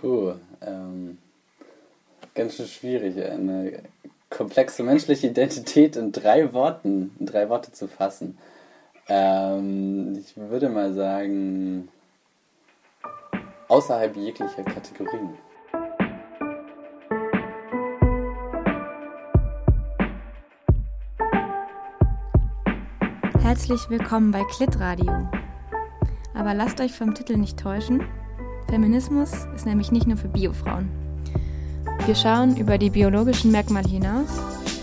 Puh, ähm, ganz schön schwierig, eine komplexe menschliche Identität in drei Worten, in drei Worte zu fassen. Ähm, ich würde mal sagen, außerhalb jeglicher Kategorien. Herzlich willkommen bei Klit Radio. Aber lasst euch vom Titel nicht täuschen. Feminismus ist nämlich nicht nur für Biofrauen. Wir schauen über die biologischen Merkmale hinaus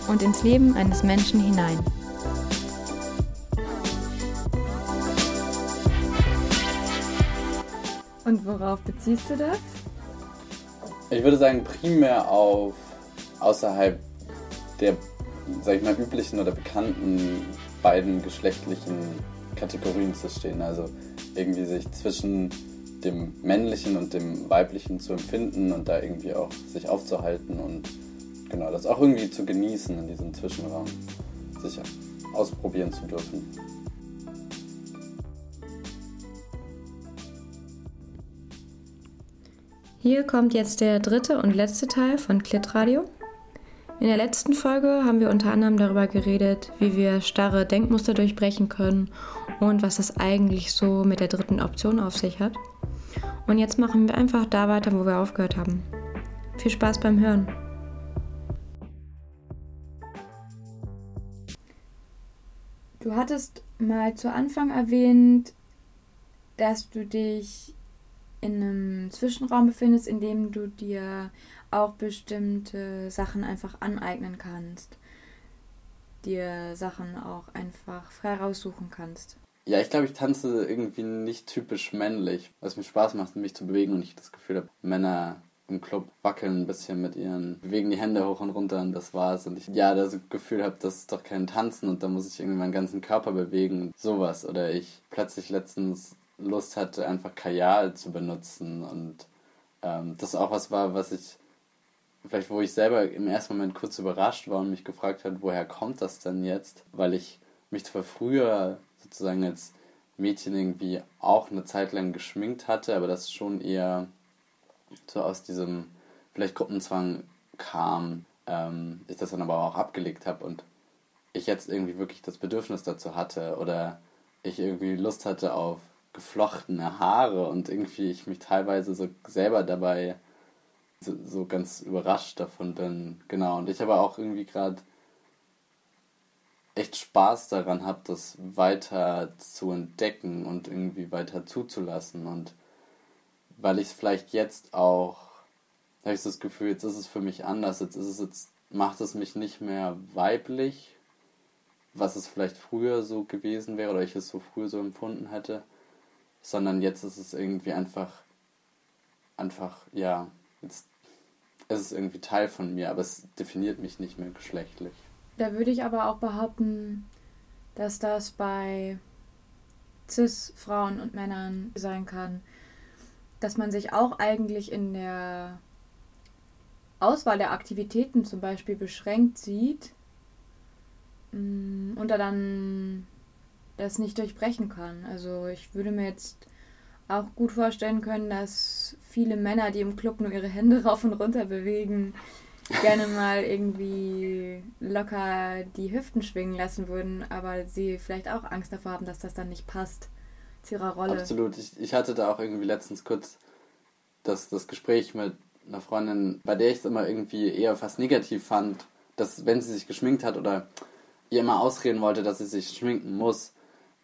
und ins Leben eines Menschen hinein. Und worauf beziehst du das? Ich würde sagen, primär auf außerhalb der, sag ich mal, üblichen oder bekannten beiden geschlechtlichen Kategorien zu stehen. Also irgendwie sich zwischen dem männlichen und dem weiblichen zu empfinden und da irgendwie auch sich aufzuhalten und genau das auch irgendwie zu genießen in diesem Zwischenraum, sich ausprobieren zu dürfen. Hier kommt jetzt der dritte und letzte Teil von Klit Radio. In der letzten Folge haben wir unter anderem darüber geredet, wie wir starre Denkmuster durchbrechen können und was es eigentlich so mit der dritten Option auf sich hat. Und jetzt machen wir einfach da weiter, wo wir aufgehört haben. Viel Spaß beim Hören. Du hattest mal zu Anfang erwähnt, dass du dich in einem Zwischenraum befindest, in dem du dir auch bestimmte Sachen einfach aneignen kannst. Dir Sachen auch einfach frei raussuchen kannst. Ja, ich glaube, ich tanze irgendwie nicht typisch männlich, was mir Spaß macht, mich zu bewegen und ich das Gefühl habe, Männer im Club wackeln ein bisschen mit ihren, bewegen die Hände hoch und runter und das war's. Und ich ja das Gefühl habe, das ist doch kein Tanzen und da muss ich irgendwie meinen ganzen Körper bewegen. Sowas. Oder ich plötzlich letztens Lust hatte, einfach Kajal zu benutzen und ähm, das auch was war, was ich vielleicht wo ich selber im ersten Moment kurz überrascht war und mich gefragt hat, woher kommt das denn jetzt? Weil ich mich zwar früher sozusagen als Mädchen irgendwie auch eine Zeit lang geschminkt hatte, aber das schon eher so aus diesem vielleicht Gruppenzwang kam, ähm, ich das dann aber auch abgelegt habe und ich jetzt irgendwie wirklich das Bedürfnis dazu hatte oder ich irgendwie Lust hatte auf geflochtene Haare und irgendwie ich mich teilweise so selber dabei so, so ganz überrascht davon bin. Genau, und ich aber auch irgendwie gerade echt Spaß daran habe, das weiter zu entdecken und irgendwie weiter zuzulassen. Und weil ich es vielleicht jetzt auch, habe ich das Gefühl, jetzt ist es für mich anders, jetzt ist es jetzt, macht es mich nicht mehr weiblich, was es vielleicht früher so gewesen wäre oder ich es so früher so empfunden hätte, sondern jetzt ist es irgendwie einfach, einfach, ja, jetzt ist es irgendwie Teil von mir, aber es definiert mich nicht mehr geschlechtlich. Da würde ich aber auch behaupten, dass das bei CIS-Frauen und Männern sein kann, dass man sich auch eigentlich in der Auswahl der Aktivitäten zum Beispiel beschränkt sieht mm, und da dann das nicht durchbrechen kann. Also ich würde mir jetzt auch gut vorstellen können, dass viele Männer, die im Club nur ihre Hände rauf und runter bewegen, gerne mal irgendwie locker die Hüften schwingen lassen würden, aber sie vielleicht auch Angst davor haben, dass das dann nicht passt zu ihrer Rolle. Absolut. Ich, ich hatte da auch irgendwie letztens kurz das, das Gespräch mit einer Freundin, bei der ich es immer irgendwie eher fast negativ fand, dass wenn sie sich geschminkt hat oder ihr immer ausreden wollte, dass sie sich schminken muss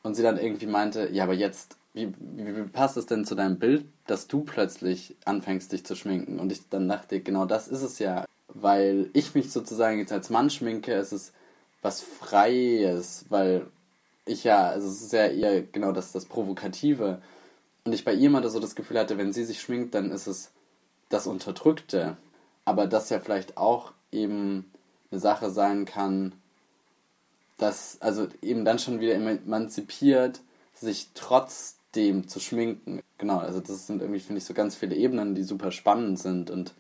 und sie dann irgendwie meinte, ja, aber jetzt, wie, wie, wie passt es denn zu deinem Bild, dass du plötzlich anfängst, dich zu schminken? Und ich dann dachte, genau das ist es ja weil ich mich sozusagen jetzt als Mann schminke, es ist was Freies, weil ich ja, also es ist ja eher genau das, das Provokative. Und ich bei ihr immer so das Gefühl hatte, wenn sie sich schminkt, dann ist es das Unterdrückte. Aber das ja vielleicht auch eben eine Sache sein kann, dass, also eben dann schon wieder emanzipiert, sich trotzdem zu schminken. Genau, also das sind irgendwie, finde ich, so ganz viele Ebenen, die super spannend sind und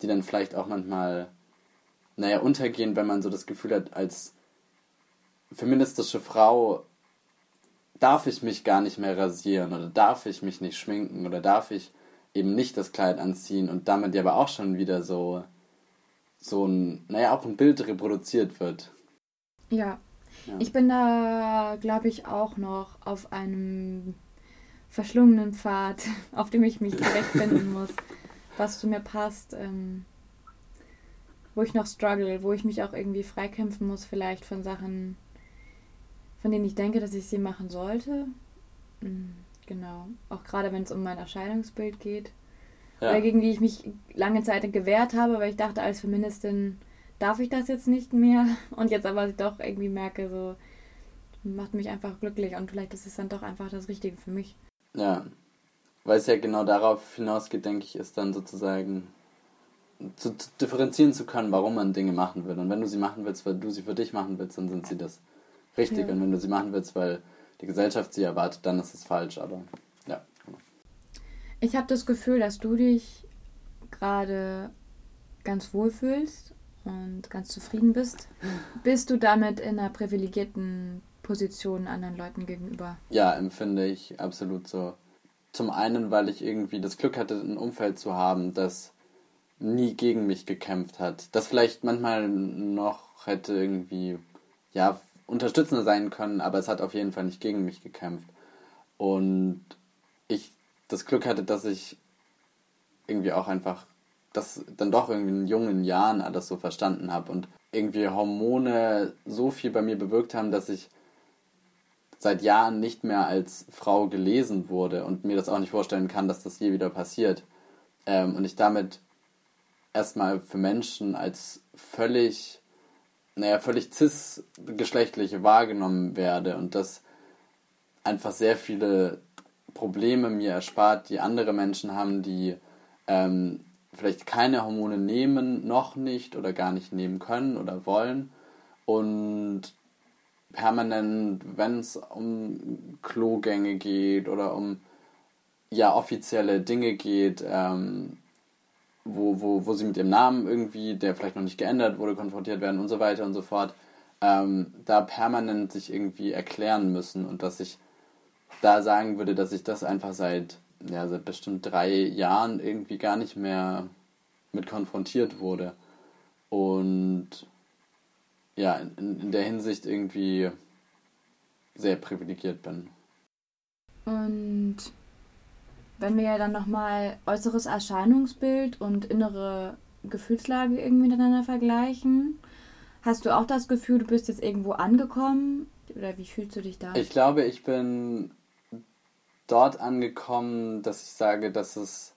die dann vielleicht auch manchmal, naja, untergehen, wenn man so das Gefühl hat, als feministische Frau darf ich mich gar nicht mehr rasieren oder darf ich mich nicht schminken oder darf ich eben nicht das Kleid anziehen und damit ja aber auch schon wieder so, so ein, naja, auch ein Bild reproduziert wird. Ja. ja. Ich bin da, glaube ich, auch noch auf einem verschlungenen Pfad, auf dem ich mich zurechtfinden muss, was zu mir passt, ähm, wo ich noch struggle, wo ich mich auch irgendwie freikämpfen muss, vielleicht von Sachen, von denen ich denke, dass ich sie machen sollte. Mhm, genau. Auch gerade wenn es um mein Erscheinungsbild geht. Ja. Oder gegen die ich mich lange Zeit gewehrt habe, weil ich dachte, als Feministin darf ich das jetzt nicht mehr. Und jetzt aber doch irgendwie merke, so macht mich einfach glücklich und vielleicht ist es dann doch einfach das Richtige für mich. Ja, weil es ja genau darauf hinausgeht, denke ich, ist dann sozusagen zu, zu, differenzieren zu können, warum man Dinge machen will. Und wenn du sie machen willst, weil du sie für dich machen willst, dann sind sie das richtig. Ja. Und wenn du sie machen willst, weil die Gesellschaft sie erwartet, dann ist es falsch. Aber ja. Ich habe das Gefühl, dass du dich gerade ganz wohl fühlst und ganz zufrieden bist. Bist du damit in einer privilegierten Position anderen Leuten gegenüber? Ja, empfinde ich absolut so. Zum einen, weil ich irgendwie das Glück hatte, ein Umfeld zu haben, das nie gegen mich gekämpft hat. Das vielleicht manchmal noch hätte irgendwie, ja, unterstützender sein können, aber es hat auf jeden Fall nicht gegen mich gekämpft. Und ich das Glück hatte, dass ich irgendwie auch einfach das dann doch irgendwie in jungen Jahren alles so verstanden habe und irgendwie Hormone so viel bei mir bewirkt haben, dass ich seit Jahren nicht mehr als Frau gelesen wurde und mir das auch nicht vorstellen kann, dass das je wieder passiert. Ähm, und ich damit erstmal für Menschen als völlig, naja, völlig cis-geschlechtlich wahrgenommen werde und das einfach sehr viele Probleme mir erspart, die andere Menschen haben, die ähm, vielleicht keine Hormone nehmen, noch nicht oder gar nicht nehmen können oder wollen und permanent, wenn es um Klogänge geht oder um ja offizielle Dinge geht, ähm, wo, wo, wo sie mit ihrem Namen irgendwie, der vielleicht noch nicht geändert wurde, konfrontiert werden und so weiter und so fort, ähm, da permanent sich irgendwie erklären müssen und dass ich da sagen würde, dass ich das einfach seit, ja, seit bestimmt drei Jahren irgendwie gar nicht mehr mit konfrontiert wurde. Und ja, in, in der Hinsicht irgendwie sehr privilegiert bin. Und wenn wir ja dann nochmal äußeres Erscheinungsbild und innere Gefühlslage irgendwie miteinander vergleichen, hast du auch das Gefühl, du bist jetzt irgendwo angekommen? Oder wie fühlst du dich da? Ich glaube, ich bin dort angekommen, dass ich sage, dass es,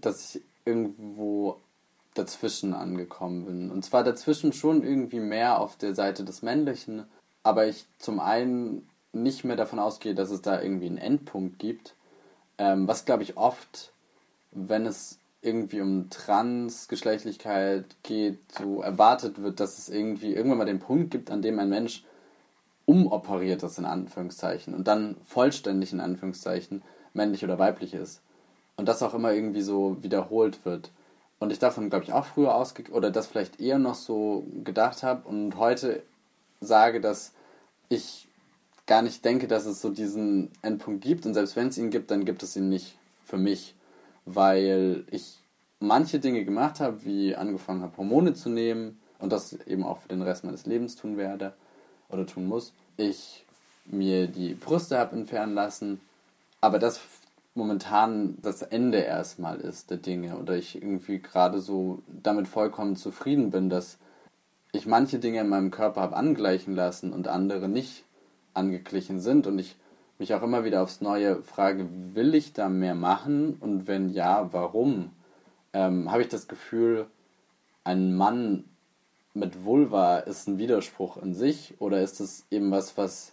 dass ich irgendwo dazwischen angekommen bin. Und zwar dazwischen schon irgendwie mehr auf der Seite des Männlichen, aber ich zum einen nicht mehr davon ausgehe, dass es da irgendwie einen Endpunkt gibt, ähm, was glaube ich oft, wenn es irgendwie um Transgeschlechtlichkeit geht, so erwartet wird, dass es irgendwie irgendwann mal den Punkt gibt, an dem ein Mensch umoperiert ist, in Anführungszeichen, und dann vollständig in Anführungszeichen männlich oder weiblich ist. Und das auch immer irgendwie so wiederholt wird und ich davon, glaube ich, auch früher ausge oder das vielleicht eher noch so gedacht habe und heute sage, dass ich gar nicht denke, dass es so diesen Endpunkt gibt und selbst wenn es ihn gibt, dann gibt es ihn nicht für mich, weil ich manche Dinge gemacht habe, wie angefangen habe, Hormone zu nehmen und das eben auch für den Rest meines Lebens tun werde oder tun muss. Ich mir die Brüste habe entfernen lassen, aber das momentan das Ende erstmal ist der Dinge oder ich irgendwie gerade so damit vollkommen zufrieden bin, dass ich manche Dinge in meinem Körper habe angleichen lassen und andere nicht angeglichen sind und ich mich auch immer wieder aufs Neue frage, will ich da mehr machen und wenn ja, warum? Ähm, habe ich das Gefühl, ein Mann mit Vulva ist ein Widerspruch in sich oder ist es eben was, was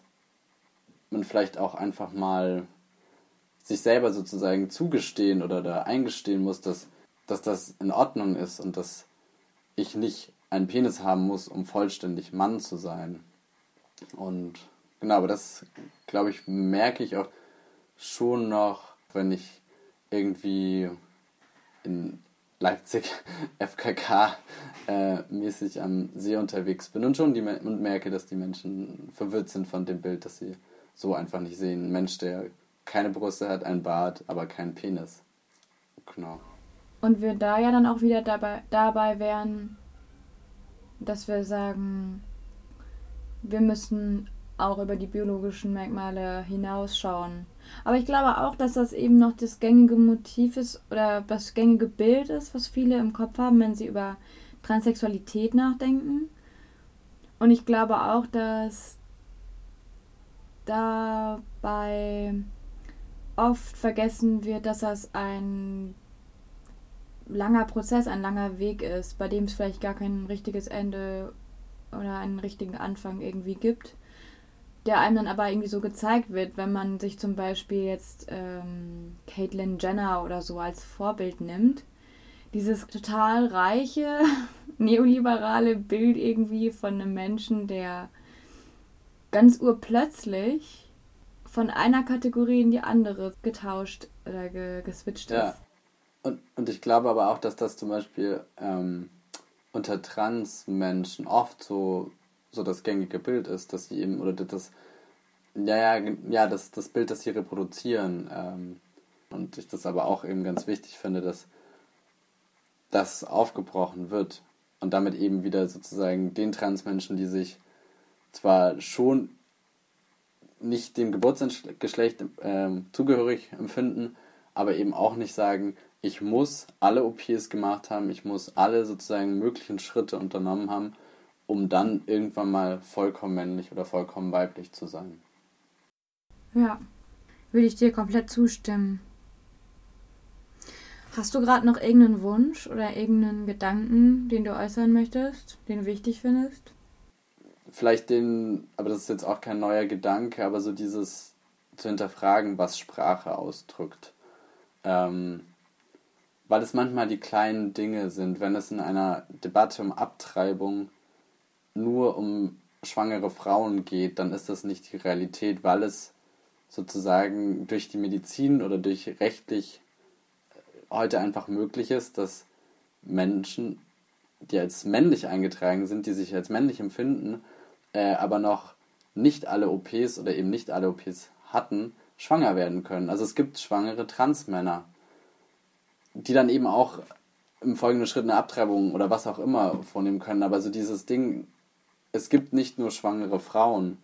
man vielleicht auch einfach mal sich selber sozusagen zugestehen oder da eingestehen muss, dass, dass das in Ordnung ist und dass ich nicht einen Penis haben muss, um vollständig Mann zu sein. Und genau, aber das, glaube ich, merke ich auch schon noch, wenn ich irgendwie in Leipzig FKK äh, mäßig am See unterwegs bin und schon die und merke, dass die Menschen verwirrt sind von dem Bild, dass sie so einfach nicht sehen. Ein Mensch, der keine Brüste hat, ein Bart, aber keinen Penis. Genau. Und wir da ja dann auch wieder dabei, dabei wären, dass wir sagen, wir müssen auch über die biologischen Merkmale hinausschauen. Aber ich glaube auch, dass das eben noch das gängige Motiv ist oder das gängige Bild ist, was viele im Kopf haben, wenn sie über Transsexualität nachdenken. Und ich glaube auch, dass dabei oft vergessen wird, dass das ein langer Prozess, ein langer Weg ist, bei dem es vielleicht gar kein richtiges Ende oder einen richtigen Anfang irgendwie gibt, der einem dann aber irgendwie so gezeigt wird, wenn man sich zum Beispiel jetzt ähm, Caitlyn Jenner oder so als Vorbild nimmt. Dieses total reiche, neoliberale Bild irgendwie von einem Menschen, der ganz urplötzlich von einer Kategorie in die andere getauscht oder ge geswitcht ist. Ja. Und, und ich glaube aber auch, dass das zum Beispiel ähm, unter Transmenschen oft so, so das gängige Bild ist, dass sie eben, oder das, ja, ja, ja, das, das Bild, das sie reproduzieren. Ähm, und ich das aber auch eben ganz wichtig finde, dass das aufgebrochen wird und damit eben wieder sozusagen den Transmenschen, die sich zwar schon nicht dem Geburtsgeschlecht ähm, zugehörig empfinden, aber eben auch nicht sagen, ich muss alle OPs gemacht haben, ich muss alle sozusagen möglichen Schritte unternommen haben, um dann irgendwann mal vollkommen männlich oder vollkommen weiblich zu sein. Ja, würde ich dir komplett zustimmen. Hast du gerade noch irgendeinen Wunsch oder irgendeinen Gedanken, den du äußern möchtest, den du wichtig findest? Vielleicht den, aber das ist jetzt auch kein neuer Gedanke, aber so dieses zu hinterfragen, was Sprache ausdrückt. Ähm, weil es manchmal die kleinen Dinge sind, wenn es in einer Debatte um Abtreibung nur um schwangere Frauen geht, dann ist das nicht die Realität, weil es sozusagen durch die Medizin oder durch rechtlich äh, heute einfach möglich ist, dass Menschen, die als männlich eingetragen sind, die sich als männlich empfinden, äh, aber noch nicht alle OPs oder eben nicht alle OPs hatten, schwanger werden können. Also es gibt schwangere Transmänner die dann eben auch im folgenden Schritt eine Abtreibung oder was auch immer vornehmen können. Aber so dieses Ding, es gibt nicht nur schwangere Frauen.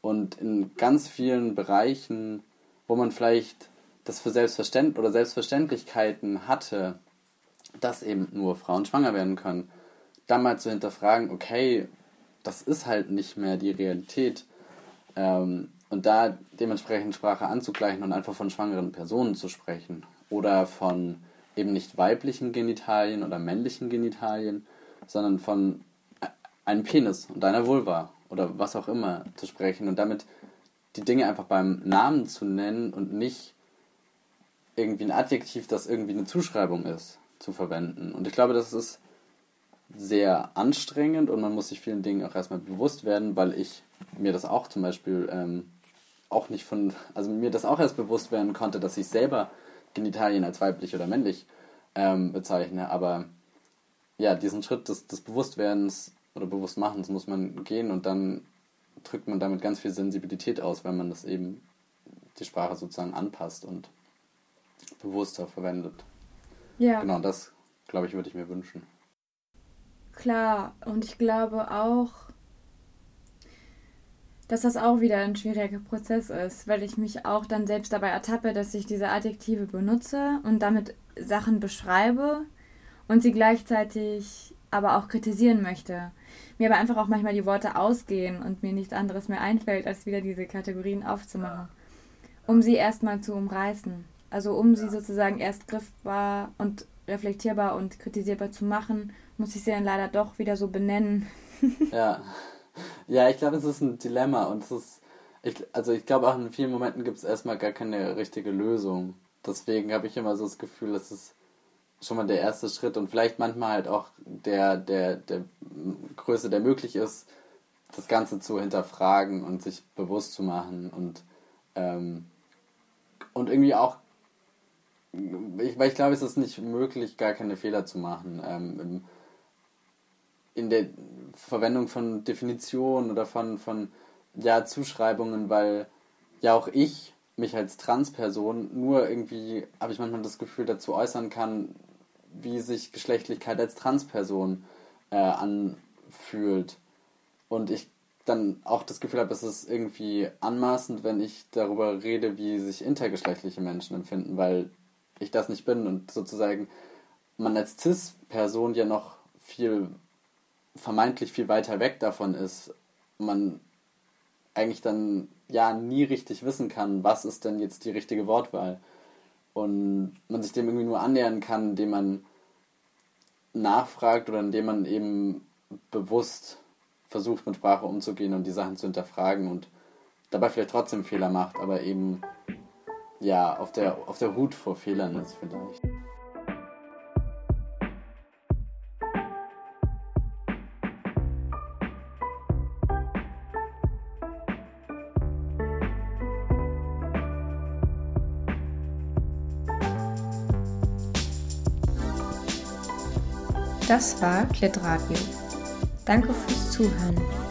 Und in ganz vielen Bereichen, wo man vielleicht das für Selbstverständlich oder Selbstverständlichkeiten hatte, dass eben nur Frauen schwanger werden können, da mal zu hinterfragen, okay, das ist halt nicht mehr die Realität. Ähm, und da dementsprechend Sprache anzugleichen und einfach von schwangeren Personen zu sprechen oder von eben nicht weiblichen Genitalien oder männlichen Genitalien, sondern von einem Penis und einer Vulva oder was auch immer zu sprechen und damit die Dinge einfach beim Namen zu nennen und nicht irgendwie ein Adjektiv, das irgendwie eine Zuschreibung ist, zu verwenden. Und ich glaube, das ist sehr anstrengend und man muss sich vielen Dingen auch erstmal bewusst werden, weil ich mir das auch zum Beispiel ähm, auch nicht von, also mir das auch erst bewusst werden konnte, dass ich selber Genitalien als weiblich oder männlich ähm, bezeichne. Aber ja, diesen Schritt des, des Bewusstwerdens oder Bewusstmachens muss man gehen und dann drückt man damit ganz viel Sensibilität aus, wenn man das eben die Sprache sozusagen anpasst und bewusster verwendet. Ja. Genau, das, glaube ich, würde ich mir wünschen. Klar, und ich glaube auch, dass das auch wieder ein schwieriger Prozess ist, weil ich mich auch dann selbst dabei ertappe, dass ich diese Adjektive benutze und damit Sachen beschreibe und sie gleichzeitig aber auch kritisieren möchte. Mir aber einfach auch manchmal die Worte ausgehen und mir nichts anderes mehr einfällt, als wieder diese Kategorien aufzumachen, um sie erstmal zu umreißen. Also um sie sozusagen erst griffbar und reflektierbar und kritisierbar zu machen, muss ich sie dann leider doch wieder so benennen. ja. Ja, ich glaube, es ist ein Dilemma und es ist, ich, also ich glaube auch in vielen Momenten gibt es erstmal gar keine richtige Lösung. Deswegen habe ich immer so das Gefühl, das ist schon mal der erste Schritt und vielleicht manchmal halt auch der, der, der Größe, der möglich ist, das Ganze zu hinterfragen und sich bewusst zu machen und, ähm, und irgendwie auch, ich, weil ich glaube, es ist nicht möglich, gar keine Fehler zu machen. Ähm, in der Verwendung von Definitionen oder von, von ja, Zuschreibungen, weil ja auch ich mich als Transperson nur irgendwie, habe ich manchmal das Gefühl, dazu äußern kann, wie sich Geschlechtlichkeit als Transperson äh, anfühlt. Und ich dann auch das Gefühl habe, es ist irgendwie anmaßend, wenn ich darüber rede, wie sich intergeschlechtliche Menschen empfinden, weil ich das nicht bin und sozusagen man als Cis-Person ja noch viel, vermeintlich viel weiter weg davon ist, man eigentlich dann ja nie richtig wissen kann, was ist denn jetzt die richtige Wortwahl. Und man sich dem irgendwie nur annähern kann, indem man nachfragt oder indem man eben bewusst versucht, mit Sprache umzugehen und die Sachen zu hinterfragen und dabei vielleicht trotzdem Fehler macht, aber eben ja auf der, auf der Hut vor Fehlern ist vielleicht. Das war Klit Radio. Danke fürs Zuhören.